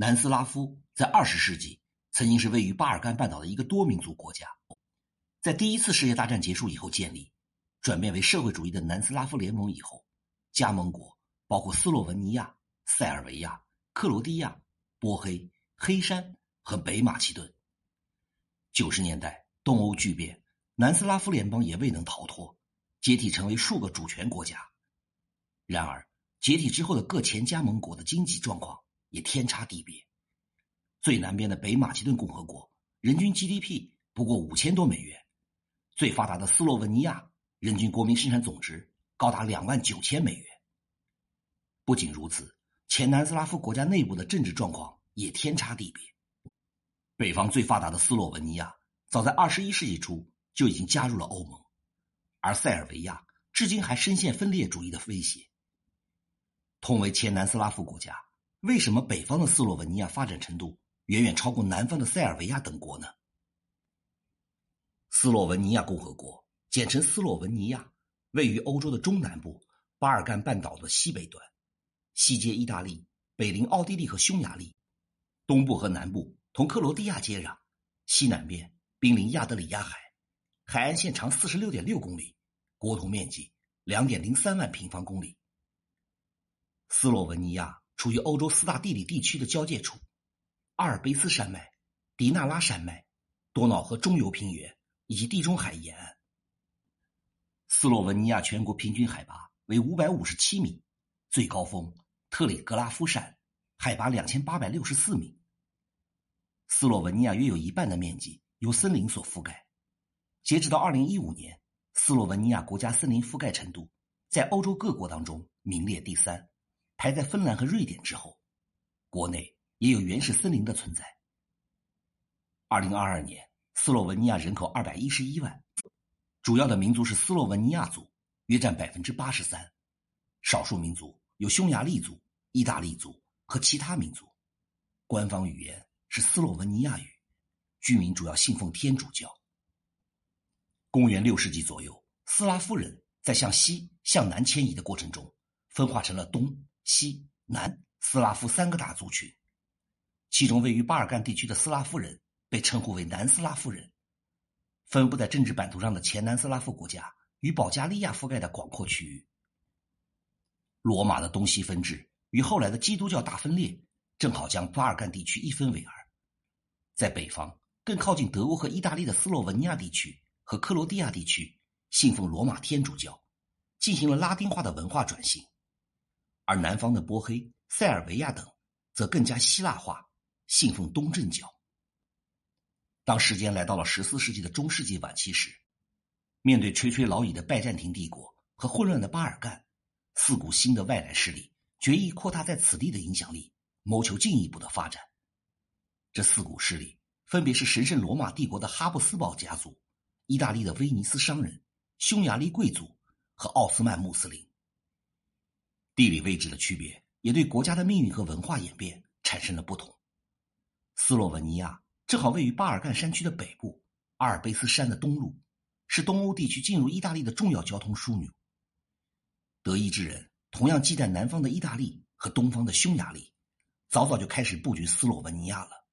南斯拉夫在二十世纪曾经是位于巴尔干半岛的一个多民族国家，在第一次世界大战结束以后建立，转变为社会主义的南斯拉夫联盟以后，加盟国包括斯洛文尼亚、塞尔维亚、克罗地亚、波黑、黑山和北马其顿。九十年代东欧剧变，南斯拉夫联邦也未能逃脱，解体成为数个主权国家。然而，解体之后的各前加盟国的经济状况。也天差地别。最南边的北马其顿共和国人均 GDP 不过五千多美元，最发达的斯洛文尼亚人均国民生产总值高达两万九千美元。不仅如此，前南斯拉夫国家内部的政治状况也天差地别。北方最发达的斯洛文尼亚早在二十一世纪初就已经加入了欧盟，而塞尔维亚至今还深陷分裂主义的威胁。同为前南斯拉夫国家。为什么北方的斯洛文尼亚发展程度远远超过南方的塞尔维亚等国呢？斯洛文尼亚共和国，简称斯洛文尼亚，位于欧洲的中南部，巴尔干半岛的西北端，西接意大利，北邻奥地利和匈牙利，东部和南部同克罗地亚接壤，西南边濒临亚得里亚海，海岸线长四十六点六公里，国土面积两点零三万平方公里。斯洛文尼亚。处于欧洲四大地理地区的交界处，阿尔卑斯山脉、迪纳拉山脉、多瑙河中游平原以及地中海沿岸。斯洛文尼亚全国平均海拔为五百五十七米，最高峰特里格拉夫山，海拔两千八百六十四米。斯洛文尼亚约有一半的面积由森林所覆盖，截止到二零一五年，斯洛文尼亚国家森林覆盖程度在欧洲各国当中名列第三。排在芬兰和瑞典之后，国内也有原始森林的存在。二零二二年，斯洛文尼亚人口二百一十一万，主要的民族是斯洛文尼亚族，约占百分之八十三，少数民族有匈牙利族、意大利族和其他民族，官方语言是斯洛文尼亚语，居民主要信奉天主教。公元六世纪左右，斯拉夫人在向西向南迁移的过程中，分化成了东。西南斯拉夫三个大族群，其中位于巴尔干地区的斯拉夫人被称呼为南斯拉夫人。分布在政治版图上的前南斯拉夫国家与保加利亚覆盖的广阔区域。罗马的东西分治与后来的基督教大分裂，正好将巴尔干地区一分为二。在北方更靠近德国和意大利的斯洛文尼亚地区和克罗地亚地区，信奉罗马天主教，进行了拉丁化的文化转型。而南方的波黑、塞尔维亚等，则更加希腊化，信奉东正教。当时间来到了十四世纪的中世纪晚期时，面对垂垂老矣的拜占庭帝国和混乱的巴尔干，四股新的外来势力决意扩大在此地的影响力，谋求进一步的发展。这四股势力分别是神圣罗马帝国的哈布斯堡家族、意大利的威尼斯商人、匈牙利贵族和奥斯曼穆斯林。地理位置的区别也对国家的命运和文化演变产生了不同。斯洛文尼亚正好位于巴尔干山区的北部，阿尔卑斯山的东麓，是东欧地区进入意大利的重要交通枢纽。德意志人同样忌惮南方的意大利和东方的匈牙利，早早就开始布局斯洛文尼亚了。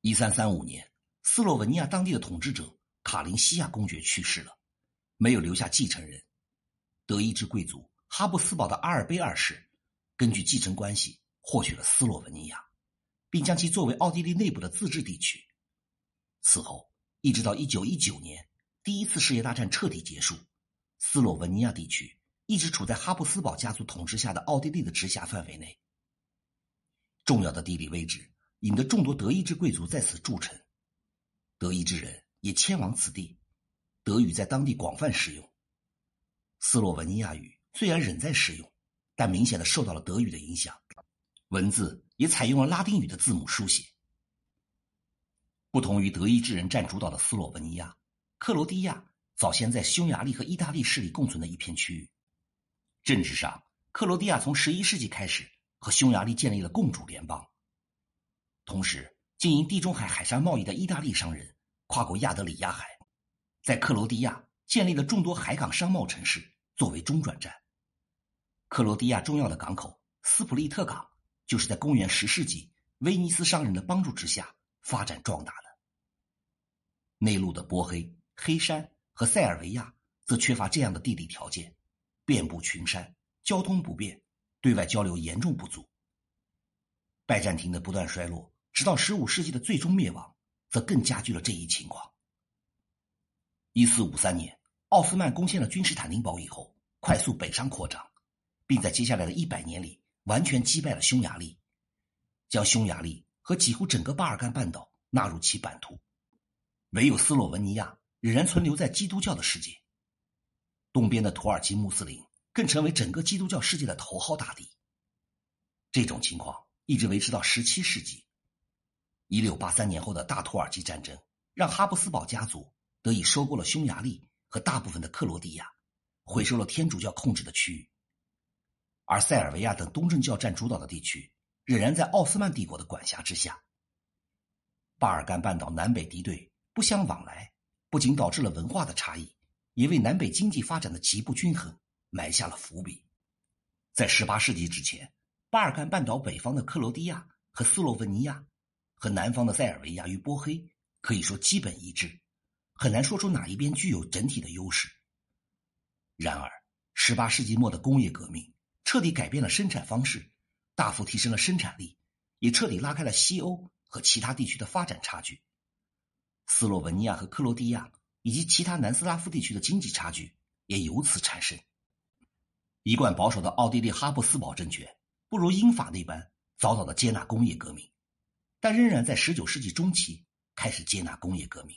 一三三五年，斯洛文尼亚当地的统治者卡林西亚公爵去世了，没有留下继承人，德意志贵族。哈布斯堡的阿尔卑二世根据继承关系获取了斯洛文尼亚，并将其作为奥地利内部的自治地区。此后，一直到一九一九年第一次世界大战彻底结束，斯洛文尼亚地区一直处在哈布斯堡家族统治下的奥地利的直辖范围内。重要的地理位置引得众多德意志贵族在此驻城，德意志人也迁往此地，德语在当地广泛使用，斯洛文尼亚语。虽然仍在使用，但明显的受到了德语的影响，文字也采用了拉丁语的字母书写。不同于德意志人占主导的斯洛文尼亚，克罗地亚早先在匈牙利和意大利势力共存的一片区域。政治上，克罗地亚从十一世纪开始和匈牙利建立了共主联邦。同时，经营地中海海上贸易的意大利商人跨过亚得里亚海，在克罗地亚建立了众多海港商贸城市作为中转站。克罗地亚重要的港口斯普利特港就是在公元十世纪威尼斯商人的帮助之下发展壮大的。内陆的波黑、黑山和塞尔维亚则缺乏这样的地理条件，遍布群山，交通不便，对外交流严重不足。拜占庭的不断衰落，直到十五世纪的最终灭亡，则更加剧了这一情况。一四五三年，奥斯曼攻陷了君士坦丁堡以后，快速北上扩张，并在接下来的一百年里完全击败了匈牙利，将匈牙利和几乎整个巴尔干半岛纳入其版图。唯有斯洛文尼亚仍然存留在基督教的世界。东边的土耳其穆斯林更成为整个基督教世界的头号大敌。这种情况一直维持到十七世纪。一六八三年后的大土耳其战争，让哈布斯堡家族得以收购了匈牙利和大部分的克罗地亚，回收了天主教控制的区域。而塞尔维亚等东正教占主导的地区，仍然在奥斯曼帝国的管辖之下。巴尔干半岛南北敌对。不相往来，不仅导致了文化的差异，也为南北经济发展的极不均衡埋下了伏笔。在十八世纪之前，巴尔干半岛北方的克罗地亚和斯洛文尼亚，和南方的塞尔维亚与波黑可以说基本一致，很难说出哪一边具有整体的优势。然而，十八世纪末的工业革命彻底改变了生产方式，大幅提升了生产力，也彻底拉开了西欧和其他地区的发展差距。斯洛文尼亚和克罗地亚以及其他南斯拉夫地区的经济差距也由此产生。一贯保守的奥地利哈布斯堡政权不如英法那般早早的接纳工业革命，但仍然在十九世纪中期开始接纳工业革命。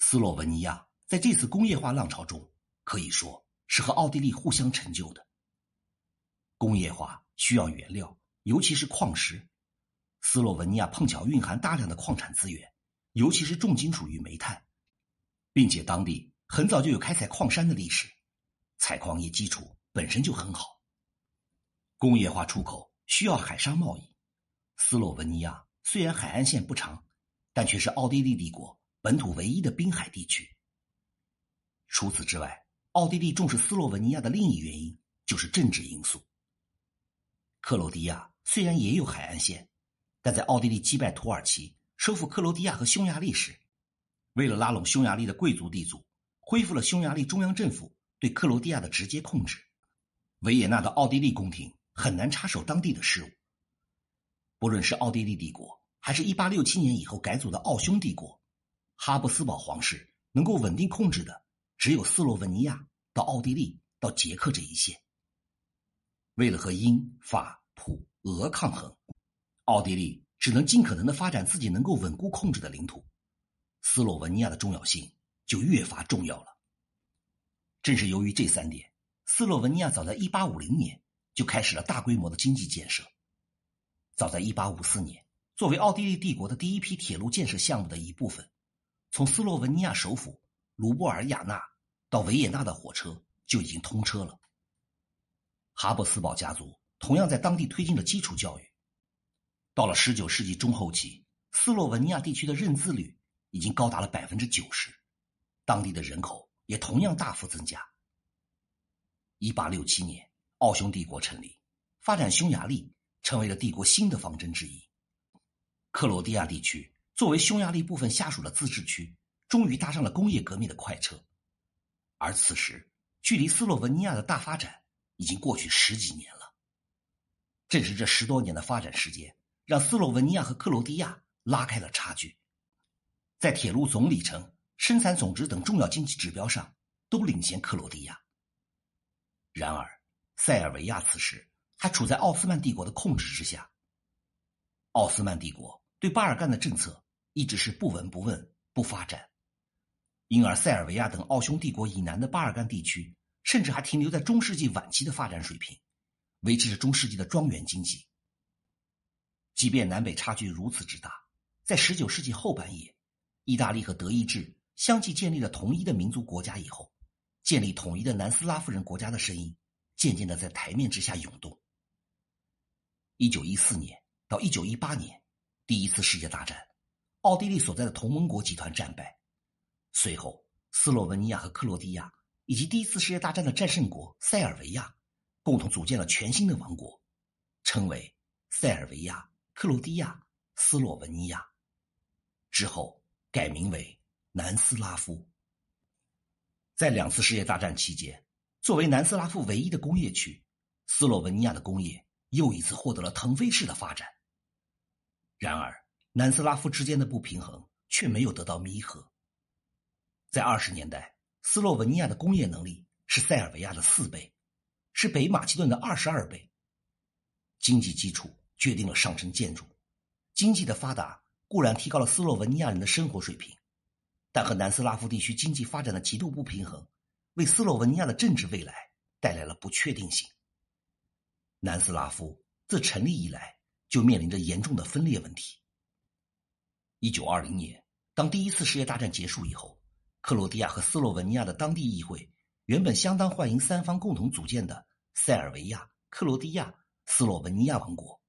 斯洛文尼亚在这次工业化浪潮中可以说是和奥地利互相成就的。工业化需要原料，尤其是矿石，斯洛文尼亚碰巧蕴含大量的矿产资源。尤其是重金属与煤炭，并且当地很早就有开采矿山的历史，采矿业基础本身就很好。工业化出口需要海上贸易，斯洛文尼亚虽然海岸线不长，但却是奥地利帝国本土唯一的滨海地区。除此之外，奥地利重视斯洛文尼亚的另一原因就是政治因素。克罗地亚虽然也有海岸线，但在奥地利击败土耳其。收复克罗地亚和匈牙利时，为了拉拢匈牙利的贵族地主，恢复了匈牙利中央政府对克罗地亚的直接控制。维也纳的奥地利宫廷很难插手当地的事务。不论是奥地利帝国，还是一八六七年以后改组的奥匈帝国，哈布斯堡皇室能够稳定控制的只有斯洛文尼亚到奥地利到捷克这一线。为了和英法普俄抗衡，奥地利。只能尽可能的发展自己能够稳固控制的领土，斯洛文尼亚的重要性就越发重要了。正是由于这三点，斯洛文尼亚早在1850年就开始了大规模的经济建设。早在1854年，作为奥地利帝国的第一批铁路建设项目的一部分，从斯洛文尼亚首府卢布尔雅纳到维也纳的火车就已经通车了。哈布斯堡家族同样在当地推进了基础教育。到了十九世纪中后期，斯洛文尼亚地区的认字率已经高达了百分之九十，当地的人口也同样大幅增加。一八六七年，奥匈帝国成立，发展匈牙利成为了帝国新的方针之一。克罗地亚地区作为匈牙利部分下属的自治区，终于搭上了工业革命的快车。而此时，距离斯洛文尼亚的大发展已经过去十几年了。正是这十多年的发展时间。让斯洛文尼亚和克罗地亚拉开了差距，在铁路总里程、生产总值等重要经济指标上都领先克罗地亚。然而，塞尔维亚此时还处在奥斯曼帝国的控制之下。奥斯曼帝国对巴尔干的政策一直是不闻不问、不发展，因而塞尔维亚等奥匈帝国以南的巴尔干地区甚至还停留在中世纪晚期的发展水平，维持着中世纪的庄园经济。即便南北差距如此之大，在十九世纪后半叶，意大利和德意志相继建立了统一的民族国家以后，建立统一的南斯拉夫人国家的声音渐渐的在台面之下涌动。一九一四年到一九一八年，第一次世界大战，奥地利所在的同盟国集团战败，随后斯洛文尼亚和克罗地亚以及第一次世界大战的战胜国塞尔维亚，共同组建了全新的王国，称为。塞尔维亚、克罗地亚、斯洛文尼亚，之后改名为南斯拉夫。在两次世界大战期间，作为南斯拉夫唯一的工业区，斯洛文尼亚的工业又一次获得了腾飞式的发展。然而，南斯拉夫之间的不平衡却没有得到弥合。在二十年代，斯洛文尼亚的工业能力是塞尔维亚的四倍，是北马其顿的二十二倍。经济基础决定了上层建筑，经济的发达固然提高了斯洛文尼亚人的生活水平，但和南斯拉夫地区经济发展的极度不平衡，为斯洛文尼亚的政治未来带来了不确定性。南斯拉夫自成立以来就面临着严重的分裂问题。一九二零年，当第一次世界大战结束以后，克罗地亚和斯洛文尼亚的当地议会原本相当欢迎三方共同组建的塞尔维亚、克罗地亚。斯洛文尼亚王国，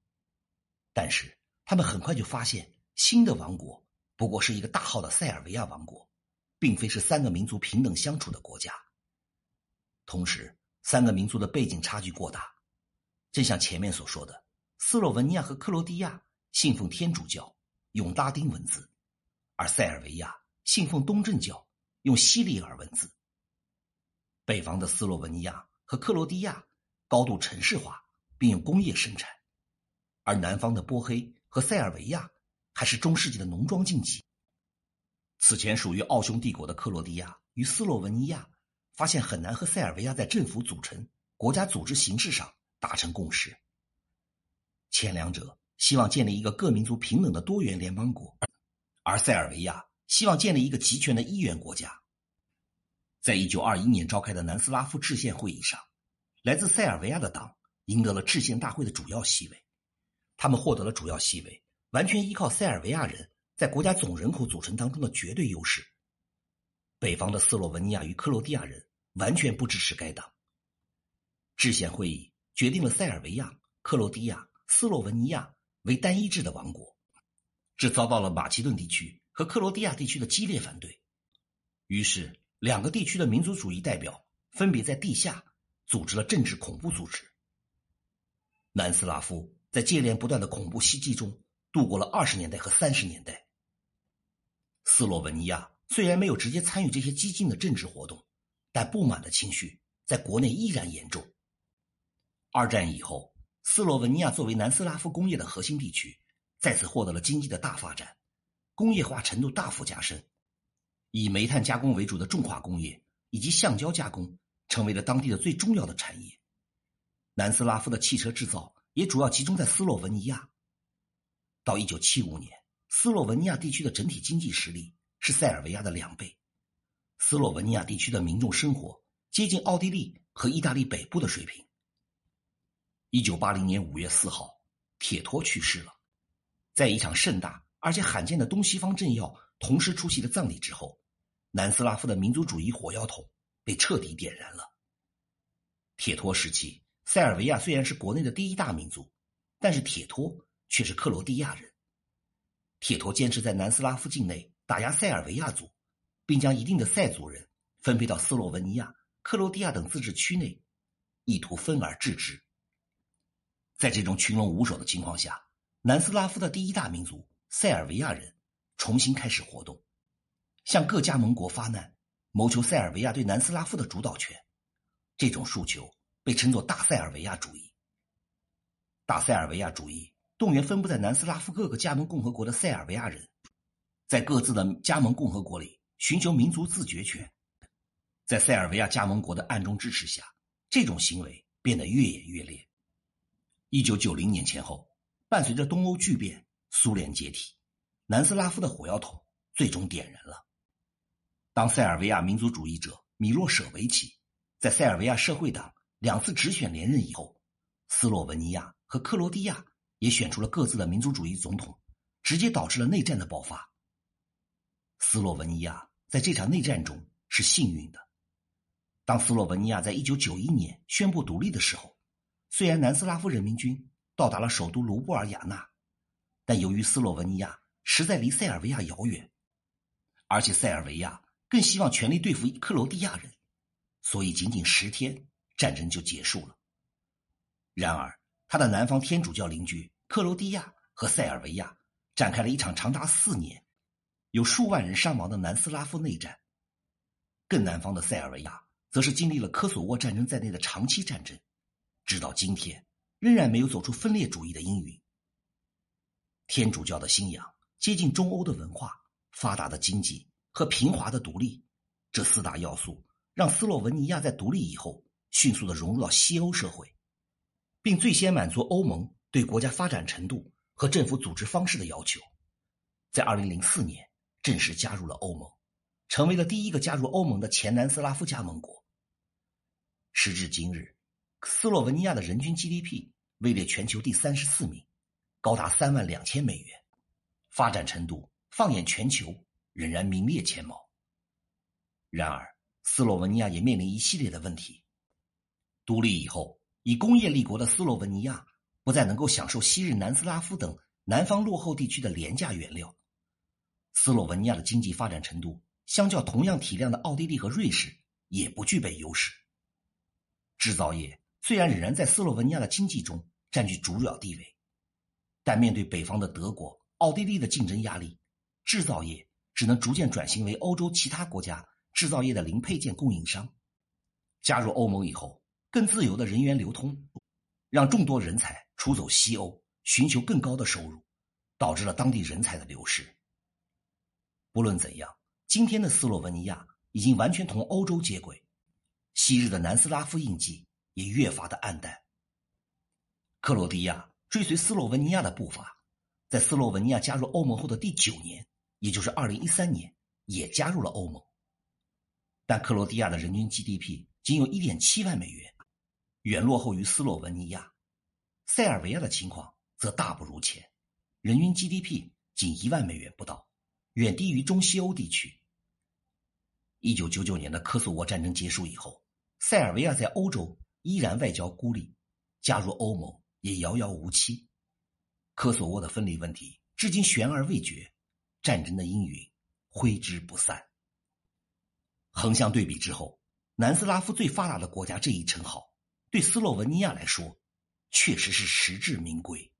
但是他们很快就发现，新的王国不过是一个大号的塞尔维亚王国，并非是三个民族平等相处的国家。同时，三个民族的背景差距过大，正像前面所说的，斯洛文尼亚和克罗地亚信奉天主教，用拉丁文字；而塞尔维亚信奉东正教，用西里尔文字。北方的斯洛文尼亚和克罗地亚高度城市化。并用工业生产，而南方的波黑和塞尔维亚还是中世纪的农庄经济。此前属于奥匈帝国的克罗地亚与斯洛文尼亚发现很难和塞尔维亚在政府组成、国家组织形式上达成共识。前两者希望建立一个各民族平等的多元联邦国，而塞尔维亚希望建立一个集权的一元国家。在一九二一年召开的南斯拉夫制宪会议上，来自塞尔维亚的党。赢得了制宪大会的主要席位，他们获得了主要席位，完全依靠塞尔维亚人在国家总人口组成当中的绝对优势。北方的斯洛文尼亚与克罗地亚人完全不支持该党。制宪会议决定了塞尔维亚、克罗地亚、斯洛文尼亚为单一制的王国，这遭到了马其顿地区和克罗地亚地区的激烈反对。于是，两个地区的民族主义代表分别在地下组织了政治恐怖组织。南斯拉夫在接连不断的恐怖袭击中度过了二十年代和三十年代。斯洛文尼亚虽然没有直接参与这些激进的政治活动，但不满的情绪在国内依然严重。二战以后，斯洛文尼亚作为南斯拉夫工业的核心地区，再次获得了经济的大发展，工业化程度大幅加深，以煤炭加工为主的重化工业以及橡胶加工成为了当地的最重要的产业。南斯拉夫的汽车制造也主要集中在斯洛文尼亚。到一九七五年，斯洛文尼亚地区的整体经济实力是塞尔维亚的两倍。斯洛文尼亚地区的民众生活接近奥地利和意大利北部的水平。一九八零年五月四号，铁托去世了。在一场盛大而且罕见的东西方政要同时出席的葬礼之后，南斯拉夫的民族主义火药桶被彻底点燃了。铁托时期。塞尔维亚虽然是国内的第一大民族，但是铁托却是克罗地亚人。铁托坚持在南斯拉夫境内打压塞尔维亚族，并将一定的塞族人分配到斯洛文尼亚、克罗地亚等自治区内，意图分而治之。在这种群龙无首的情况下，南斯拉夫的第一大民族塞尔维亚人重新开始活动，向各加盟国发难，谋求塞尔维亚对南斯拉夫的主导权。这种诉求。被称作大塞尔维亚主义。大塞尔维亚主义动员分布在南斯拉夫各个加盟共和国的塞尔维亚人，在各自的加盟共和国里寻求民族自决权。在塞尔维亚加盟国的暗中支持下，这种行为变得越演越烈。一九九零年前后，伴随着东欧巨变、苏联解体，南斯拉夫的火药桶最终点燃了。当塞尔维亚民族主义者米洛舍维奇在塞尔维亚社会党。两次直选连任以后，斯洛文尼亚和克罗地亚也选出了各自的民族主义总统，直接导致了内战的爆发。斯洛文尼亚在这场内战中是幸运的。当斯洛文尼亚在一九九一年宣布独立的时候，虽然南斯拉夫人民军到达了首都卢布尔雅纳，但由于斯洛文尼亚实在离塞尔维亚遥远，而且塞尔维亚更希望全力对付克罗地亚人，所以仅仅十天。战争就结束了。然而，他的南方天主教邻居克罗地亚和塞尔维亚展开了一场长达四年、有数万人伤亡的南斯拉夫内战。更南方的塞尔维亚，则是经历了科索沃战争在内的长期战争，直到今天仍然没有走出分裂主义的阴云。天主教的信仰、接近中欧的文化、发达的经济和平滑的独立，这四大要素让斯洛文尼亚在独立以后迅速的融入到西欧社会，并最先满足欧盟对国家发展程度和政府组织方式的要求，在二零零四年正式加入了欧盟。成为了第一个加入欧盟的前南斯拉夫加盟国。时至今日，斯洛文尼亚的人均 GDP 位列全球第三十四名，高达三万两千美元，发展程度放眼全球仍然名列前茅。然而，斯洛文尼亚也面临一系列的问题。独立以后，以工业立国的斯洛文尼亚不再能够享受昔日南斯拉夫等南方落后地区的廉价原料。斯洛文尼亚的经济发展程度。相较同样体量的奥地利和瑞士，也不具备优势。制造业虽然仍然在斯洛文尼亚的经济中占据主要地位，但面对北方的德国、奥地利的竞争压力，制造业只能逐渐转型为欧洲其他国家制造业的零配件供应商。加入欧盟以后，更自由的人员流通，让众多人才出走西欧，寻求更高的收入，导致了当地人才的流失。不论怎样。今天的斯洛文尼亚已经完全同欧洲接轨，昔日的南斯拉夫印记也越发的暗淡。克罗地亚追随斯洛文尼亚的步伐，在斯洛文尼亚加入欧盟后的第九年，也就是二零一三年，也加入了欧盟。但克罗地亚的人均 GDP 仅有一点七万美元，远落后于斯洛文尼亚。塞尔维亚的情况则大不如前，人均 GDP 仅一万美元不到。远低于中西欧地区。一九九九年的科索沃战争结束以后，塞尔维亚在欧洲依然外交孤立，加入欧盟也遥遥无期。科索沃的分离问题至今悬而未决，战争的阴云挥之不散。横向对比之后，南斯拉夫最发达的国家这一称号，对斯洛文尼亚来说，确实是实至名归。